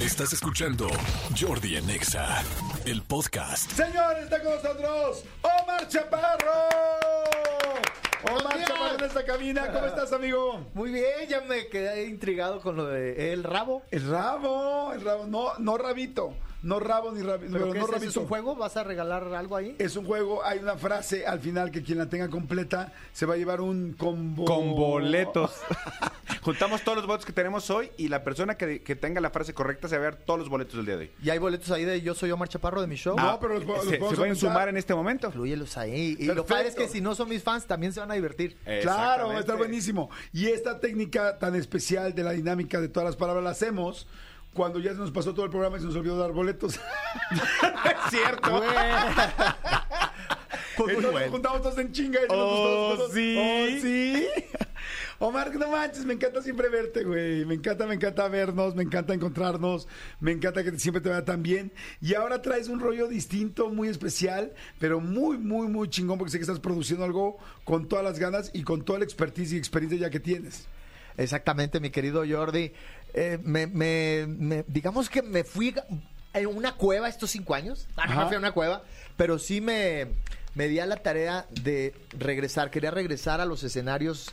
Estás escuchando Jordi en Exa, el podcast. Señores, está con nosotros Omar Chaparro. Omar. Chaparro en esta cabina. ¿Cómo estás, amigo? Muy bien, ya me quedé intrigado con lo de el rabo. El rabo, el rabo. No, no rabito. No rabo ni rabito. ¿Pero no es. ¿Es un juego? ¿Vas a regalar algo ahí? Es un juego, hay una frase al final que quien la tenga completa se va a llevar un combo. Con boletos. Juntamos todos los votos que tenemos hoy y la persona que, que tenga la frase correcta se va a ver todos los boletos del día de hoy. ¿Y hay boletos ahí de Yo Soy Omar Chaparro de mi show? No, pero los, los Ah, se, podemos se pueden sumar en este momento. Incluyelos ahí. Y Perfecto. lo padre es que si no son mis fans, también se van a divertir. Claro, va a estar buenísimo. Y esta técnica tan especial de la dinámica de todas las palabras la hacemos cuando ya se nos pasó todo el programa y se nos olvidó dar boletos. Es cierto. Pues muy Entonces bueno. nos juntamos todos en chinga y nos Oh, todos. sí. Oh, sí. Omar, no manches, me encanta siempre verte, güey. Me encanta, me encanta vernos, me encanta encontrarnos, me encanta que siempre te vaya tan bien. Y ahora traes un rollo distinto, muy especial, pero muy, muy, muy chingón, porque sé que estás produciendo algo con todas las ganas y con toda la expertise y experiencia ya que tienes. Exactamente, mi querido Jordi. Eh, me, me- me- digamos que me fui en una cueva estos cinco años. Ah, no me fui a una cueva, pero sí me, me di a la tarea de regresar. Quería regresar a los escenarios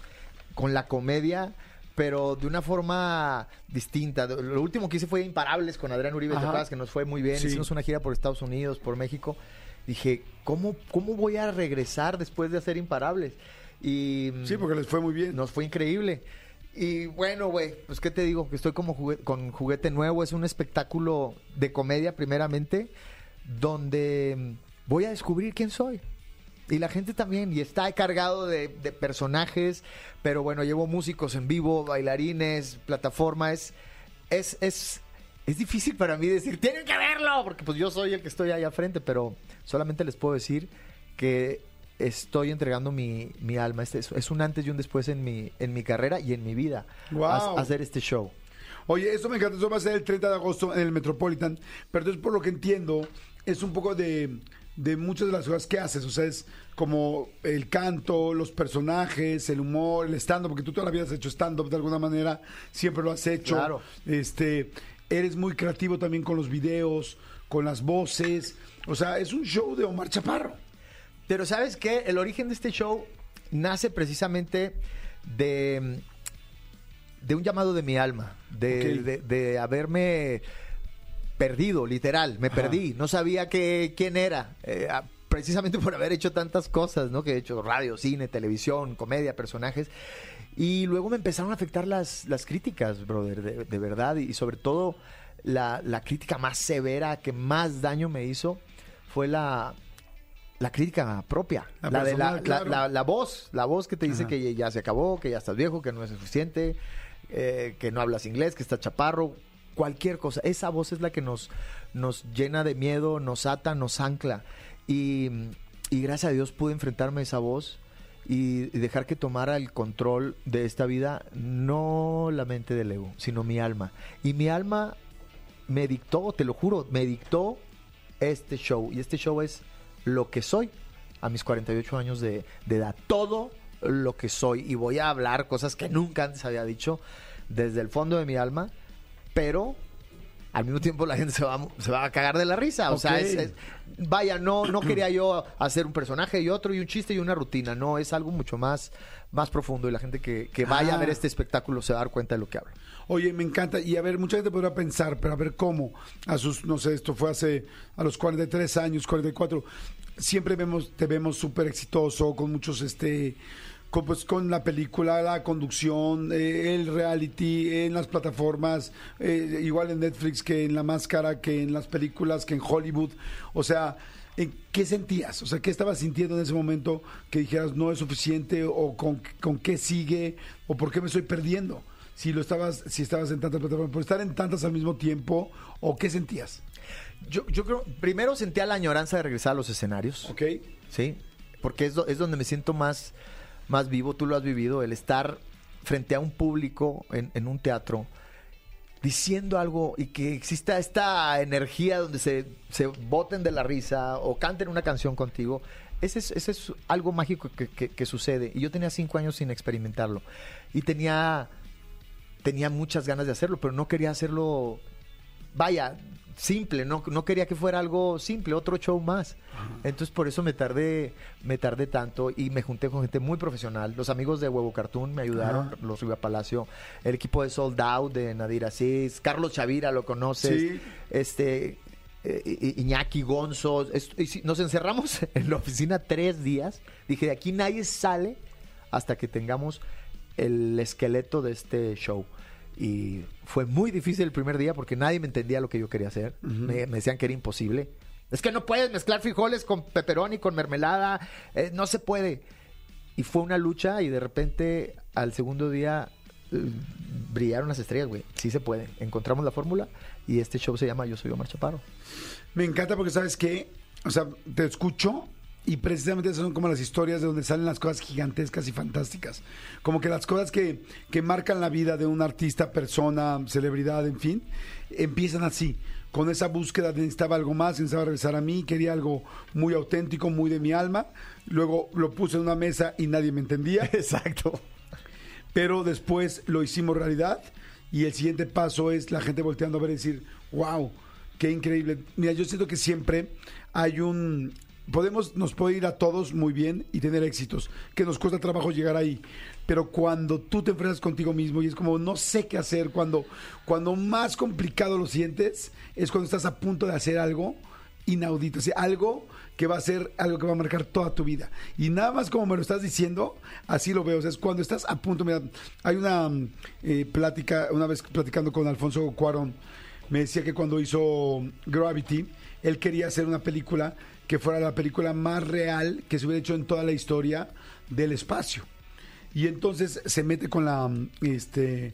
con la comedia, pero de una forma distinta. Lo último que hice fue Imparables con Adrián Uribe, ¿te Ajá. Que nos fue muy bien. Sí. Hicimos una gira por Estados Unidos, por México. Dije, ¿cómo, cómo voy a regresar después de hacer Imparables? Y Sí, porque les fue muy bien. nos fue increíble. Y bueno, güey, pues qué te digo, que estoy como con juguete nuevo, es un espectáculo de comedia primeramente, donde mm, voy a descubrir quién soy. Y la gente también, y está cargado de, personajes, pero bueno, llevo músicos en vivo, bailarines, plataforma, es, es, es, es difícil para mí decir, tienen que verlo, porque pues yo soy el que estoy ahí al frente, pero solamente les puedo decir que estoy entregando mi, mi alma. Este es, es un antes y un después en mi, en mi carrera y en mi vida. A- hacer este show. Oye, eso me encanta. Eso va a ser el 30 de agosto en el Metropolitan. Pero entonces, por lo que entiendo, es un poco de, de muchas de las cosas que haces. O sea, es como el canto, los personajes, el humor, el stand-up, porque tú toda la vida has hecho stand-up de alguna manera. Siempre lo has hecho. Claro. Este, eres muy creativo también con los videos, con las voces. O sea, es un show de Omar Chaparro. Pero ¿sabes qué? El origen de este show nace precisamente de, de un llamado de mi alma, de, de- de haberme perdido, literal, me Ajá. perdí, no sabía que, quién era, eh, precisamente por haber hecho tantas cosas, ¿no? Que he hecho radio, cine, televisión, comedia, personajes. Y luego me empezaron a afectar las, las críticas, brother, de, de verdad, y sobre todo la, la crítica más severa que más daño me hizo fue la, la crítica propia, La la, de la, la- claro. la- la voz, la voz que te dice Ajá. que ya se acabó, que ya estás viejo, que no es suficiente, eh, que no hablas inglés, que estás chaparro, cualquier cosa. Esa voz es la que nos, nos llena de miedo, nos ata, nos ancla. Y, y gracias a Dios pude enfrentarme a esa voz y, y dejar que tomara el control de esta vida, no la mente del ego, sino mi alma. Y mi alma me dictó, te lo juro, me dictó este show. Y este show es lo que soy a mis 48 años de, de edad. Todo lo que soy. Y voy a hablar cosas que nunca antes había dicho desde el fondo de mi alma, pero al mismo tiempo la gente se va, a- se va a cagar de la risa. O sea, Ok. es- es- vaya, no, no quería yo hacer un personaje y otro y un chiste y una rutina. No, es algo mucho más, más profundo. Y la gente que, que vaya Ah. a ver este espectáculo se va a dar cuenta de lo que hablo. Oye, me encanta. Y a ver, mucha gente podrá pensar, pero a ver cómo, a sus, no sé, esto fue hace, a los 43 años, 44, siempre vemos, te vemos súper exitoso, con muchos, este, con, pues, con la película, la conducción, eh, el reality, en las plataformas, eh, igual en Netflix que en La Máscara, que en las películas, que en Hollywood. O sea, ¿en ¿qué sentías? O sea, ¿qué estabas sintiendo en ese momento que dijeras no es suficiente o con, con qué sigue o por qué me estoy perdiendo? Si lo estabas, si estabas en tantas plataformas, por estar en tantas al mismo tiempo, o qué sentías, Yo, yo creo, primero sentía la añoranza de regresar a los escenarios. ¿ok? Sí, porque es, es donde me siento más, más vivo, tú lo has vivido, el estar frente a un público en, en un teatro diciendo algo y que exista esta energía donde se, se boten de la risa o canten una canción contigo. Ese es, ese es algo mágico que, que- que sucede. Y yo tenía cinco años sin experimentarlo. Y tenía, tenía muchas ganas de hacerlo, pero no quería hacerlo vaya, simple, no, no quería que fuera algo simple, otro show más. Entonces por eso me tardé, me tardé tanto y me junté con gente muy profesional. Los amigos de Huevo Cartoon me ayudaron, Ajá. los Riva Palacio, el equipo de Sold Out de Nadir Asís, Carlos Chavira, lo conoces, Sí. este eh, Iñaki Gonzo. nos encerramos en la oficina tres días. Dije, de aquí nadie sale hasta que tengamos el esqueleto de este show. Y fue muy difícil el primer día porque nadie me entendía lo que yo quería hacer. me, me decían que era imposible. Es que no puedes mezclar frijoles con pepperoni, con mermelada. eh, no se puede. Y fue una lucha y de repente al segundo día eh, brillaron las estrellas, güey. Sí se puede. Encontramos la fórmula y este show se llama Yo Soy Omar Chaparro. Me encanta porque, ¿sabes qué? O sea, te escucho y precisamente esas son como las historias de donde salen las cosas gigantescas y fantásticas. Como que las cosas que, que marcan la vida de un artista, persona, celebridad, en fin, empiezan así. Con esa búsqueda de necesitaba algo más, necesitaba regresar a mí, quería algo muy auténtico, muy de mi alma. Luego lo puse en una mesa y nadie me entendía. Exacto. pero después lo hicimos realidad y el siguiente paso es la gente volteando a ver y decir, wow, qué increíble. Mira, yo siento que siempre hay un... Podemos, nos puede ir a todos muy bien y tener éxitos, que nos cuesta trabajo llegar ahí. Pero cuando tú te enfrentas contigo mismo y es como no sé qué hacer, cuando, cuando más complicado lo sientes, es cuando estás a punto de hacer algo inaudito, o algo que va a ser algo que va a marcar toda tu vida. Y nada más como me lo estás diciendo, así lo veo. O sea, es cuando estás a punto, mira, hay una eh, plática, una vez platicando con Alfonso Cuarón, me decía que cuando hizo Gravity, él quería hacer una película que fuera la película más real que se hubiera hecho en toda la historia del espacio. Y entonces se mete con la, mm, este,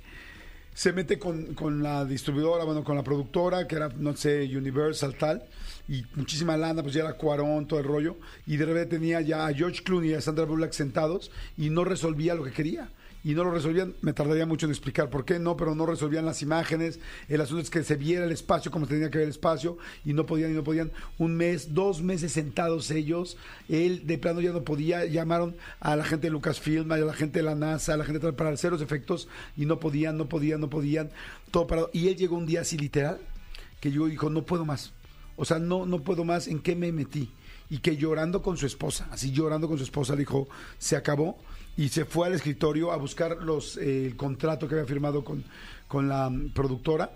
se mete con, con la distribuidora, bueno, con la productora, que era, no sé, Universal tal, y muchísima lana, pues ya era Cuarón, todo el rollo, y de repente tenía ya a George Clooney y a Sandra Bullock sentados y no resolvía lo que quería. Y no lo resolvían, me tardaría mucho en explicar por qué no, pero no resolvían las imágenes. El asunto es que se viera el espacio como tenía que ver el espacio y no podían y no podían. Un mes, dos meses sentados ellos. Él de plano ya no podía. Llamaron a la gente de Lucasfilm, a la gente de la NASA, a la gente para hacer los efectos y no podían, no podían, no podían. Todo parado. Y él llegó un día así literal que yo dijo, no puedo más. O sea, no, no puedo más. ¿En qué me metí? Y que llorando con su esposa, así llorando con su esposa, dijo, se acabó. Y se fue al escritorio a buscar los, eh, el contrato que había firmado con, con la mm, productora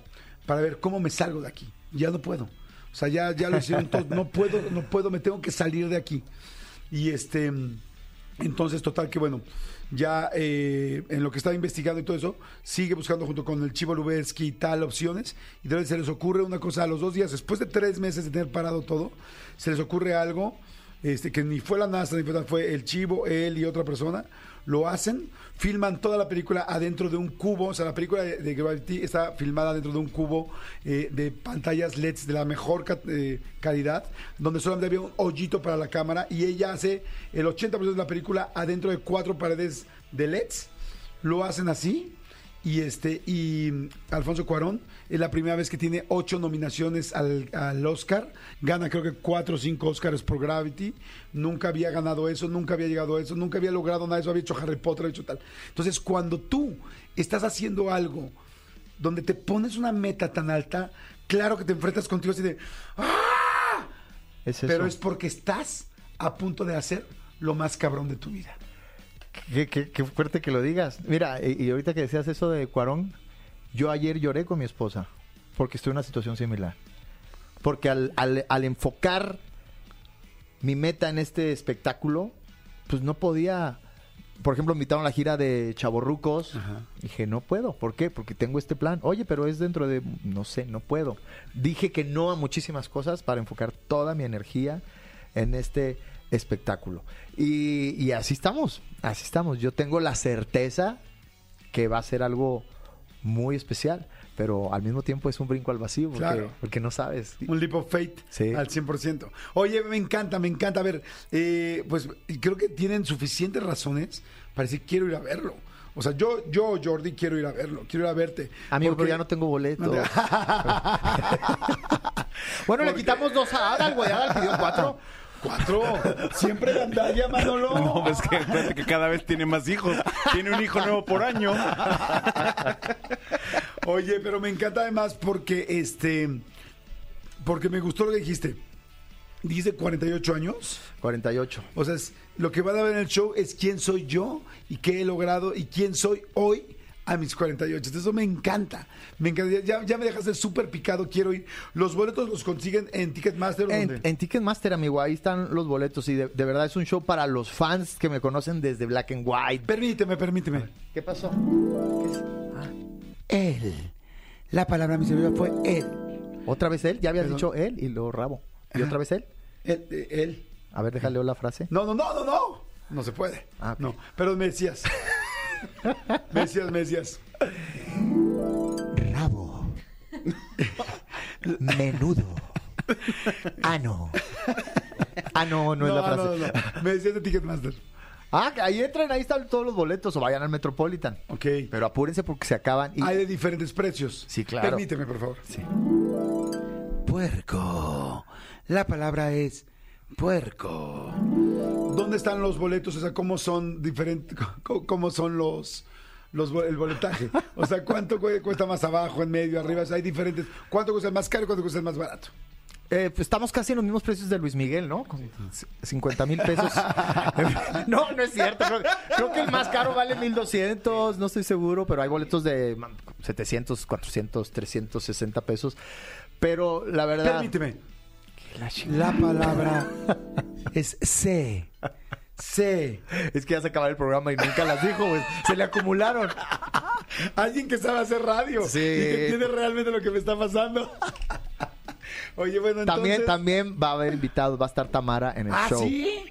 para ver cómo me salgo de aquí. Ya no puedo. O sea, ya, ya lo hicieron todo. No puedo, no puedo, me tengo que salir de aquí. Y este, mm, entonces, total que bueno, ya eh, en lo que estaba investigando y todo eso, sigue buscando junto con el Chivo Lubersky y tal opciones. Y de se les ocurre una cosa a los dos días, después de tres meses de tener parado todo, se les ocurre algo este, que ni fue la NASA, ni fue, el Chivo, él y otra persona. Lo hacen, filman toda la película adentro de un cubo. O sea, la película de, de Gravity está filmada dentro de un cubo eh, de pantallas LEDs de la mejor eh, calidad, donde solamente había un hoyito para la cámara. Y ella hace el 80% de la película adentro de cuatro paredes de LEDs. Lo hacen así. Y este y mm, Alfonso Cuarón es la primera vez que tiene ocho nominaciones al, al Oscar. Gana creo que cuatro o cinco Oscars por Gravity. Nunca había ganado eso, nunca había llegado a eso, nunca había logrado nada de eso. Había hecho Harry Potter, había hecho tal. Entonces, cuando tú estás haciendo algo donde te pones una meta tan alta, claro que te enfrentas contigo así de. ¡Ah! Es. Pero es porque estás a punto de hacer lo más cabrón de tu vida. Qué, qué- qué fuerte que lo digas. Mira, y, y ahorita que decías eso de Cuarón, yo ayer lloré con mi esposa porque estoy en una situación similar. Porque al, al- al enfocar mi meta en este espectáculo, pues no podía. Por ejemplo, invitaron a la gira de Chaborrucos. Ajá. Dije, no puedo. ¿Por qué? Porque tengo este plan. Oye, pero es dentro de. No sé, no puedo. Dije que no a muchísimas cosas para enfocar toda mi energía en este espectáculo. Y, y así estamos. Así estamos. Yo tengo la certeza que va a ser algo muy especial. Pero al mismo tiempo es un brinco al vacío porque, Claro. porque no sabes. Un leap of faith Sí. al 100%. Oye, me encanta, me encanta. A ver, eh, pues creo que tienen suficientes razones para decir quiero ir a verlo. O sea, yo, yo, Jordi, quiero ir a verlo, quiero ir a verte. Amigo, Porque- pero ya no tengo boleto. Bueno, le quitamos dos a Adal, güey. Adal pidió cuatro. Cuatro. Siempre gandalla, Manolo. No, es que acuérdate que cada vez tiene más hijos. Tiene un hijo nuevo por año. Oye, pero me encanta además porque este. Porque me gustó lo que dijiste. Dijiste 48 años. 48. O sea, es- lo que van a ver en el show es quién soy yo y qué he logrado y quién soy hoy a mis 48. Entonces, eso me encanta. Me encanta. Ya, ya me dejaste súper picado. Quiero ir. Los boletos los consiguen en Ticketmaster. ¿o En, en Ticketmaster, amigo, ahí están los boletos y de, de verdad es un show para los fans que me conocen desde Black and White. Permíteme, permíteme. ¿Qué pasó? Él. La palabra miserable fue él. ¿Otra vez él? Ya habías Perdón. dicho él y luego rabo. ¿Y otra vez él? Él. eh, él. A ver, déjale la frase. No, no, no, no, no. No se puede. Ah. No. Pero me decías. Me decías, me decías. Rabo. Menudo. Ano. Ah, no, no, es la frase. no, no, no. Me decías de Ticketmaster. Ah, ahí entren, ahí están todos los boletos o vayan al Metropolitan. Ok. Pero apúrense porque se acaban. Y... Hay de diferentes precios. Sí, claro. Permíteme, por favor. Puerco. La palabra es puerco. ¿Dónde están los boletos? O sea, ¿cómo son diferentes? ¿Cómo, son los, los el boletaje? O sea, ¿cuánto cu- cuesta más abajo, en medio, arriba? O sea, hay diferentes. ¿Cuánto cuesta el más caro y cuánto cuesta el más barato? Eh, pues estamos casi en los mismos precios de Luis Miguel, ¿no? Con c- 50 mil pesos. no, no es cierto. Creo, creo que el más caro vale 1200, no estoy seguro, pero hay boletos de man, 700, 400, 360 pesos. Pero la verdad. Permíteme. La palabra es C. C. Es que ya se acaba el programa y nunca las dijo, güey. Se le acumularon. Alguien que sabe hacer radio. Sí. Y que entiende realmente lo que me está pasando. Oye, bueno, entonces... También, también va a haber invitados, va a estar Tamara en el ¿Ah, show. sí?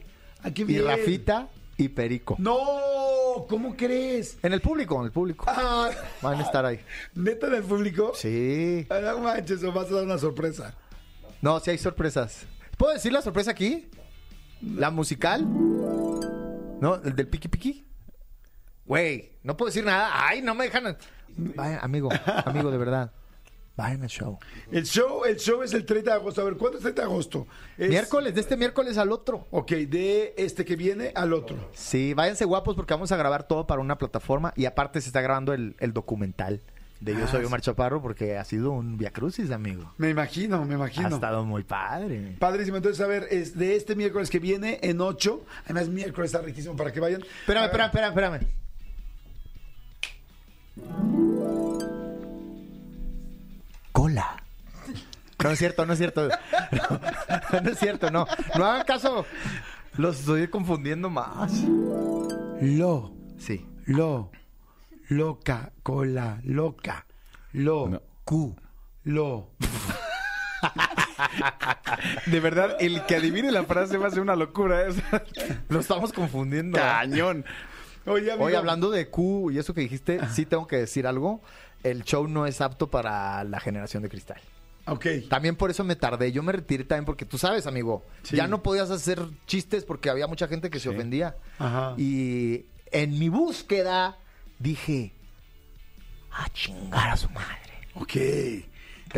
¿A qué Y? Rafita y Perico. No, ¿cómo crees? En el público, en el público. Ah, Van a estar ahí. ¿Neta del público? Sí. Ah, No manches, o vas a dar una sorpresa. No, sí hay sorpresas. ¿Puedo decir la sorpresa aquí? ¿La musical? ¿No? ¿El del piqui piqui? Güey, no puedo decir nada. Ay, no me dejan. Vaya, amigo, amigo, de verdad. Vayan al show. El show, el show es el 30 de agosto. A ver, ¿cuándo es 30 de agosto? Es- Miércoles, de este miércoles al otro. Ok, de este que viene al otro. Sí, váyanse guapos porque vamos a grabar todo para una plataforma y aparte se está grabando el, el documental de Yo Ah, Soy. Omar Chaparro porque ha sido un viacrucis, amigo. Me imagino, me Ha imagino. estado muy padre. Padrísimo. Entonces, a ver, es de este miércoles que viene en 8. Además, miércoles está riquísimo para que vayan. Espérame, espérame, espérame, espérame. Cola. No es cierto, no es cierto. No, no es cierto, no. No hagan caso. Los estoy confundiendo más. Lo, Sí. lo, loca, cola, loca, lo, No. cu, lo. De verdad, el que adivine la frase va a ser una locura. Es Lo estamos confundiendo. cañón. Oye, amigo. Hoy hablando de Q y eso que dijiste, sí tengo que decir algo. El show no es apto para la generación de cristal. Ok. También por eso me tardé. Yo me retiré también porque tú sabes, amigo, Sí. ya no podías hacer chistes porque había mucha gente que se ofendía. Ajá. Y en mi búsqueda dije, a chingar a su madre. Ok.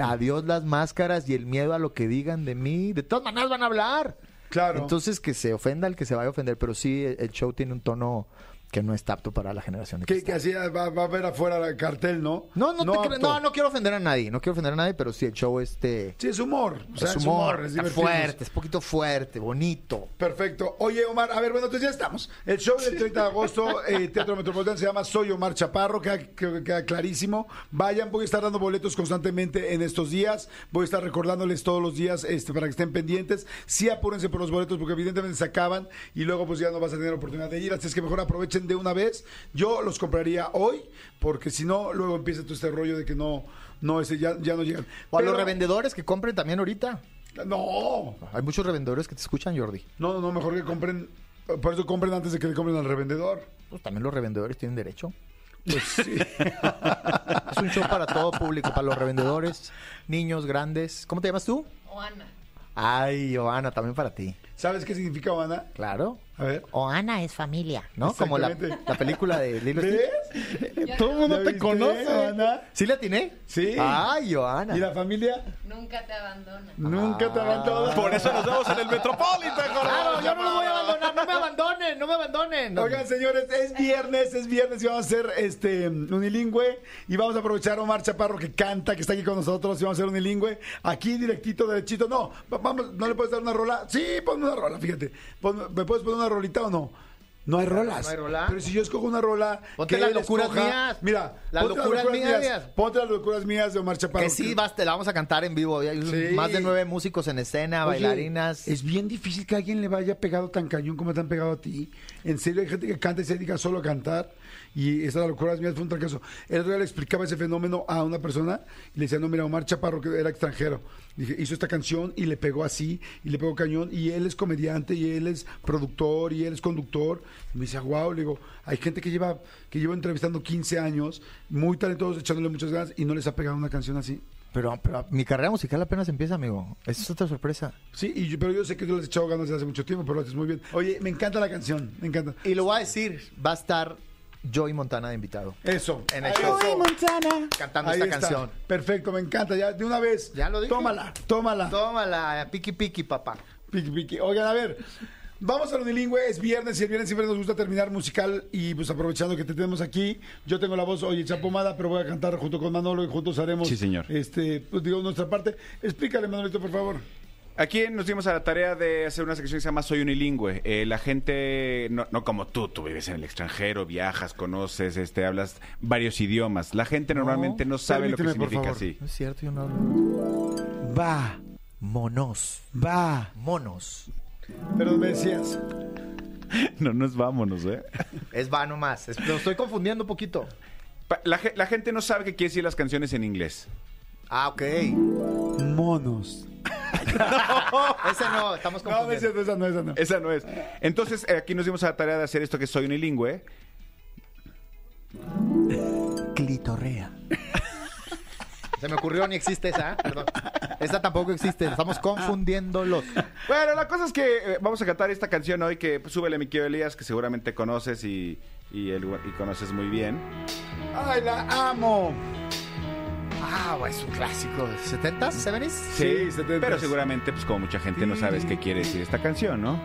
Adiós las máscaras y el miedo a lo que digan de mí. De todas maneras van a hablar. Claro. Entonces que se ofenda el que se vaya a ofender. Pero sí, el show tiene un tono que no está apto para la generación de que, así va, va a ver afuera el cartel, ¿no? No, no, te cre- apto. no, no quiero ofender a nadie. No quiero ofender a nadie, pero sí, el show este... Sí, es humor. O sea, es humor, es fuerte, es poquito fuerte, bonito. Perfecto. Oye, Omar, a ver, bueno, entonces ya estamos. El show del 30 de agosto, eh, Teatro Metropolitano, se llama Soy Omar Chaparro, queda, que- queda clarísimo. Vayan, voy a estar dando boletos constantemente en estos días. Voy a estar recordándoles todos los días este, para que estén pendientes. Sí, apúrense por los boletos porque evidentemente se acaban y luego pues ya no vas a tener oportunidad de ir. Así es que mejor aprovechen de una vez. Yo los compraría hoy porque si no, luego empieza todo este rollo de que no, no, ese, ya, ya no llegan. O a los revendedores que compren también ahorita. No, Hay muchos revendedores que te escuchan, Jordi. no, no, no, mejor que compren. Por eso compren antes de que le compren al revendedor. Pues también los revendedores tienen derecho. Pues sí. Es un show para todo público, para los revendedores, niños, grandes. ¿Cómo te llamas tú? Oana. Ay, Joana, también para ti. ¿Sabes qué significa Oana? Claro. A ver. Oana es familia, ¿no? Como la, película de Lilo. Todo el ¿Ya mundo te viste, conoce. Joana? ¿Sí le atiné? Sí. Ay, Joana. ¿Y la familia? Nunca te abandona. Nunca te abandona. Por eso nos vemos en el Metropolitan. Claro, la yo no los voy a abandonar. No me abandonen, no me abandonen. Oigan, señores, es viernes, es viernes y vamos a hacer este unilingüe y vamos a aprovechar a Omar Chaparro que canta, que está aquí con nosotros y vamos a hacer unilingüe. Aquí directito, derechito. No, va- vamos, ¿no le puedes dar una rola? Sí, ponme una rola, fíjate. ¿Me puedes poner una rolita o no? No hay rolas. ¿No hay rola? Pero si yo escojo una rola. Ponte que las locuras escoja- mías. Mira, Las ponte locuras mías. Ponte las locuras mías de Omar Chaparro. Que sí, basta, la vamos a cantar en vivo. Hay Sí. más de nueve músicos en escena, Oye, bailarinas. Es bien difícil que alguien le vaya pegado tan cañón como te han pegado a ti. En serio, hay gente que canta y se dedica solo a cantar. Y esa la locura mía fue un fracaso. El otro día le explicaba ese fenómeno a una persona y le decía, no, mira, Omar Chaparro, que era extranjero, dije, hizo esta canción y le pegó así, y le pegó cañón, y él es comediante, y él es productor, y él es conductor. Y me decía, wow, le digo, hay gente que lleva, que lleva entrevistando 15 años, muy talentosos, echándole muchas ganas, y no les ha pegado una canción así. Pero, pero mi carrera musical apenas empieza, amigo. Esa es otra sorpresa. Sí, y yo- pero yo sé que tú le has echado ganas desde hace mucho tiempo, pero lo haces muy bien. Oye, me encanta la canción, me encanta. Y lo voy a decir, va a estar Joey Montana de invitado. Eso. En el show. está. Cantando Ahí esta está. canción. Perfecto, me encanta. Ya, de una vez. Ya lo dije. Tómala, tómala. Tómala, piqui piqui, papá. Piqui, piqui. Oigan, a ver. Vamos al unilingüe, es viernes y el viernes siempre nos gusta terminar musical y pues aprovechando que te tenemos aquí, yo tengo la voz hoy hecha pomada, pero voy a cantar junto con Manolo y juntos haremos Sí, señor. este, pues digo nuestra parte. Explícale, Manolito, por favor. Aquí nos dimos a la tarea de hacer una sección que se llama Soy unilingüe. Eh, la gente, no, no como tú, tú vives en el extranjero, viajas, conoces, este, hablas varios idiomas. La gente normalmente no sabe lo que significa así. No es cierto, yo no hablo. Va, Monos. va. Monos. Pero me decías. No nos vámonos, ¿eh? Es va nomás. Es- Lo estoy confundiendo un poquito. La gente no sabe qué quiere decir las canciones en inglés. Ah, ok. Monos. Ese no, estamos No, no es confundiendo. cierto, esa no, esa no. Esa no es. Entonces, eh, aquí nos dimos a la tarea de hacer esto que soy unilingüe. Clitorrea. Se me ocurrió, ni existe esa, ¿eh? perdón. Esa tampoco existe, estamos confundiéndolos. Bueno, la cosa es que eh, vamos a cantar esta canción hoy que pues, súbele mi querido Elías, que seguramente conoces y, y, el- y conoces muy bien. Ay, la amo. Ah, es un clásico. ¿70s? ¿70s? Sí, 70s. Pero seguramente, pues como mucha gente no sabes qué quiere decir esta canción, ¿no?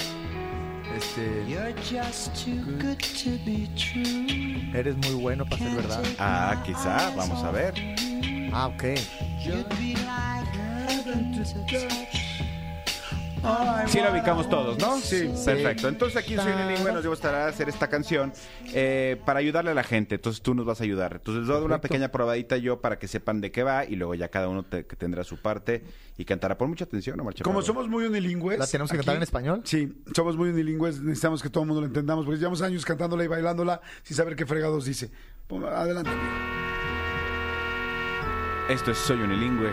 Este. Eres muy bueno para ser verdad. Ah, quizá, vamos a ver. Ah, ok. Sí la ubicamos todos, ¿no? Sí. Perfecto. Entonces aquí en Soy Unilingüe nos dimos a hacer esta canción eh, para ayudarle a la gente. Entonces tú nos vas a ayudar. Entonces les doy una Perfecto. pequeña probadita yo para que sepan de qué va y luego ya cada uno te- que tendrá su parte y cantará. Pon mucha atención, Omar Chaparro. Como somos muy unilingües. ¿La tenemos que cantar en español? Sí, somos muy unilingües, necesitamos que todo el mundo lo entendamos, porque llevamos años cantándola y bailándola sin saber qué fregados dice. Pon- Adelante. amigo. Esto es Soy Unilingüe.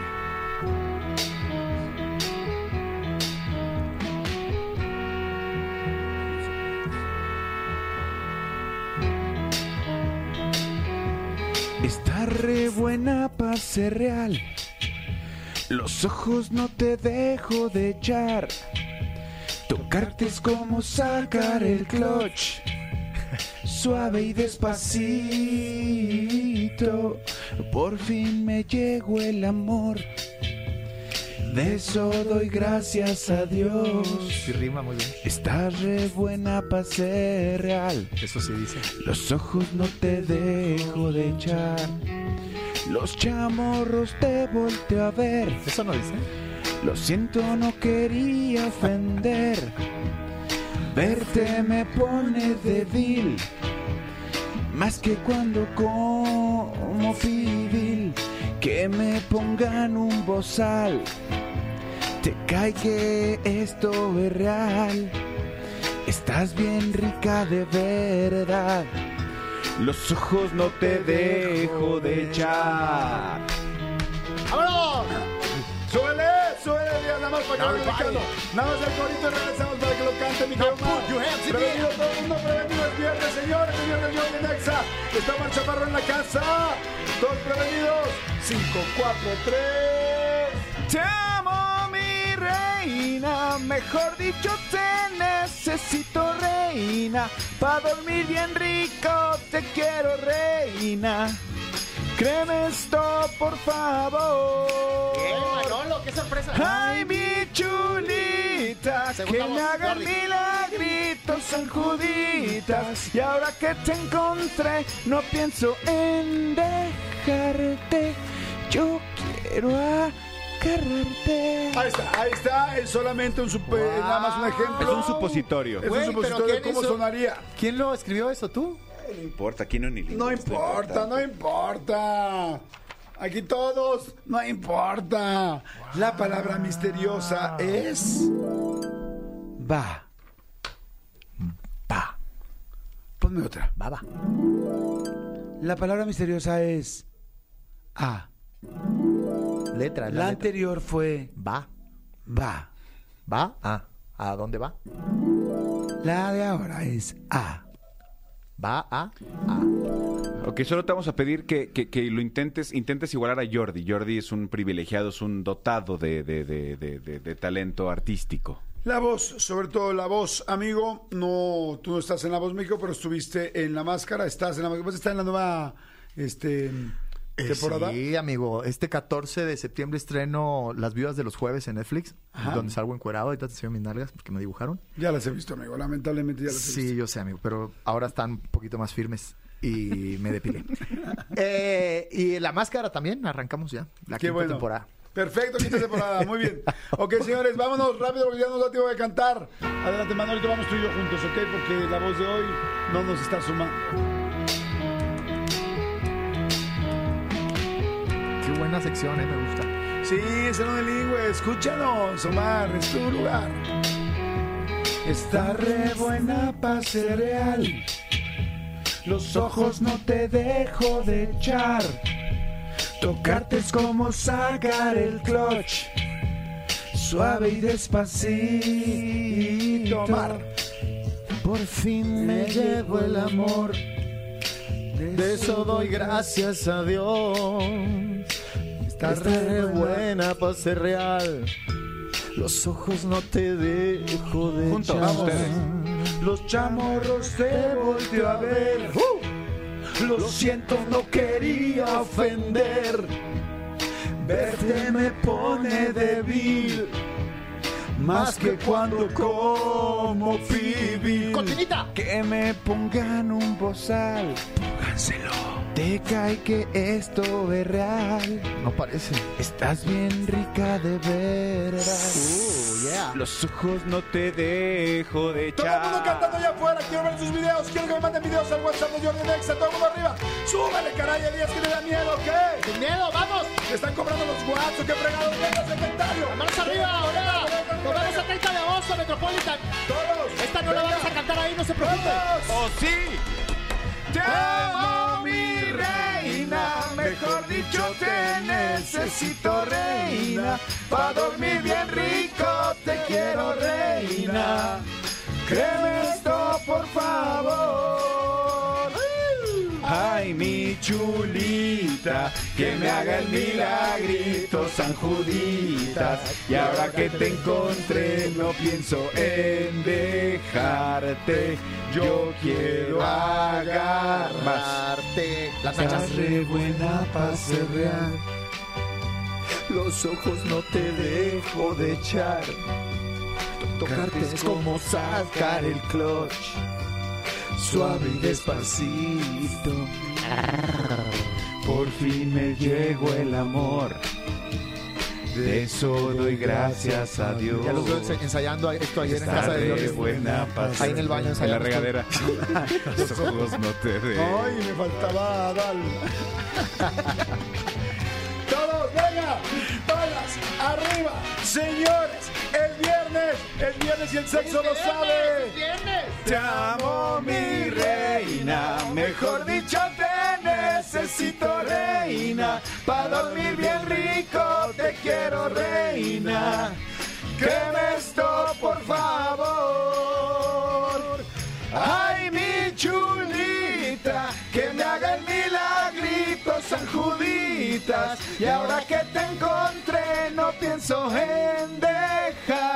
Está re buena para ser real. Los ojos no te dejo de echar. Tocarte es como sacar el clutch. Suave y despacito, por fin me llegó el amor. De eso doy gracias a Dios. Sí, rima muy bien. Estás re buena para ser real. Eso sí dice. Los ojos no te dejo de echar. Los chamorros te volteo a ver. ¿Eso no dice? Lo siento, no quería ofender. Verte me pone débil. Más que cuando como pibil. Que me pongan un bozal. Te cae que esto es real. Estás bien rica de verdad. Los ojos no te dejo de echar. ¡Vámonos! Nada más para que brincando. Nada más el corito y regresamos para que lo cante mi Omar. Prevenido todo el mundo, prevenido es viernes, señores. Es viernes, yo en Nexa. Está Omar Chaparro en la casa. Todos prevenidos. 5, 4, 3. Te amo, mi reina, mejor dicho te necesito reina, pa' dormir bien rico te quiero reina. Créeme esto, por favor. Manolo, qué sorpresa. Ay, mi chulita, Segunda que voz, me hagan Jordi. milagritos, San Juditas. Y ahora que te encontré, no pienso en dejarte. Yo quiero agarrarte. Ahí está, ahí está, es solamente un super, Wow. nada más un ejemplo. Es un supositorio. Es Güey, un pero supositorio de ¿quién cómo hizo? sonaría. ¿Quién lo escribió eso, tú? No importa, aquí no ni No importa, no importa. Aquí todos, no importa. La palabra misteriosa es. Va. Va. Ponme otra. Baba. La palabra misteriosa es. A. Letra, La la letra. anterior fue. Va. Va. ¿Va? Ah. ¿A dónde va? La de ahora es A. Va a. A. Ok, solo te vamos a pedir que, que- que lo intentes, intentes igualar a Jordi. Jordi es un privilegiado, es un dotado de, de- de- de- de- de talento artístico. La voz, sobre todo la voz, amigo. No, tú no estás en la voz México, pero estuviste en la máscara. Estás en la máscara. Está en la nueva este, temporada. Sí, amigo. Este 14 de septiembre estreno Las Viudas de los Jueves en Netflix, Ajá. donde salgo encuerado. Ahorita te enseño mis nalgas porque me dibujaron. Ya las he visto, amigo. Lamentablemente ya las he Sí, visto. yo sé, amigo, pero ahora están un poquito más firmes y me depilé. Eh, y la máscara también, arrancamos ya. La Qué quinta bueno. temporada. Perfecto, quinta temporada. Muy bien. Ok, señores, vámonos rápido porque ya nos da tiempo de cantar. Adelante, Manolito, vamos tú y yo juntos, ¿ok? Porque la voz de hoy no nos está sumando. Buena sección, eh, me gusta. Sí, es el unilingüe. Escúchanos, Omar, es tu lugar. Está re buena para ser real. Los ojos no te dejo de echar. Tocarte es como sacar el clutch. Suave y despacito. Omar. Por fin me llegó el amor. De eso doy gracias a Dios. Está re buena para ser real. Los ojos no te dejo de Juntos, echar. ustedes. Los chamorros te volteo a ver. Lo siento, no quería ofender. Verte me pone débil. Más que cuando como pibil. Que me pongan un bozal. Pónganselo. Te cae que esto es real. No parece. Estás bien rica de verdad. Uh, yeah. Los ojos no te dejo de Todo el mundo echar. cantando allá afuera. Quiero ver sus videos. Quiero que me manden videos al WhatsApp de Jordi Nexa. Todo el mundo arriba. Súbele, caray. Días que te da miedo. ¿Qué? ¡Sin miedo, vamos! ¿Te están cobrando los WhatsApp? ¿Qué fregados? Venga, secretario. ¡Manos arriba, ahora! Nos vamos a 30 de agosto, Metropolitan. Todos. Esta no la vamos a cantar ahí, no se preocupen. Todos. ¡Oh, sí! Te amo, mi mejor dicho, te necesito, reina. Pa' dormir bien rico, te quiero, reina. Créeme esto, por favor. Chulita, que me haga el milagrito, San Juditas. Y ahora que te encontré, no pienso en dejarte. Yo quiero agarrar. Amarte. Las nachas. Estás re buena pa' ser real. Los ojos no te dejo de echar. Tocarte es como sacar el clutch. Suave y despacito. Por fin me llegó el amor. De eso doy gracias a Dios. Ya los veo ensa- ensayando esto ayer en casa de Dios. buena Ahí en el baño En la regadera. Los ojos no te. Ay, me faltaba Adal. arriba, señores, el viernes, el viernes y el sexo lo sabe. Te amo, mi reina. Mejor dicho, te necesito, reina. Pa' dormir bien rico, te quiero, reina. Créeme esto, por favor. Ay, mi chulita, que me haga el milagrito, San Juditas. Y ahora que te encontré, no pienso en dejar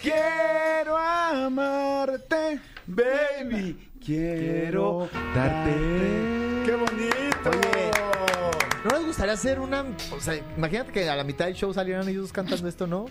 Quiero amarte, Baby, quiero darte. ¡Qué bonito! Oye. ¿No les gustaría hacer una... O sea, imagínate que a la mitad del show salieran ellos cantando esto, ¿no?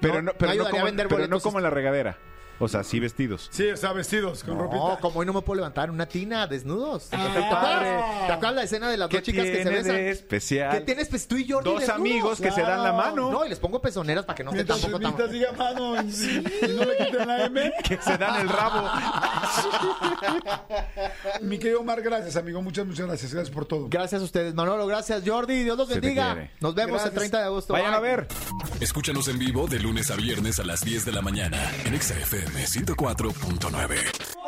Pero No, no, pero no no, a como, pero no como en la regadera. O sea, sí vestidos. Sí, o sea, vestidos con No, ropita. como hoy no me puedo levantar en una tina, desnudos. ¿Te Ah. acuerdas? ¿Te acuerdas la escena de las dos ¿Qué chicas que se tiene besan? de especial? ¿Qué tienes pues, tú y Jordi Dos desnudos? amigos que se dan la mano. No, y les pongo pezoneras para que no estén Mientras, tampoco tan... mientras diga mano y, y no le quiten la M. Que se dan el rabo. Mi querido Omar, gracias, amigo. Muchas, muchas gracias. Gracias por todo. Gracias a ustedes, Manolo. Gracias, Jordi. Dios los Se te bendiga. quiere. Nos vemos Gracias. el 30 de agosto. Vayan a Bye. ver. Escúchanos en vivo de lunes a viernes a las 10 de la mañana en Exa FM 104.9.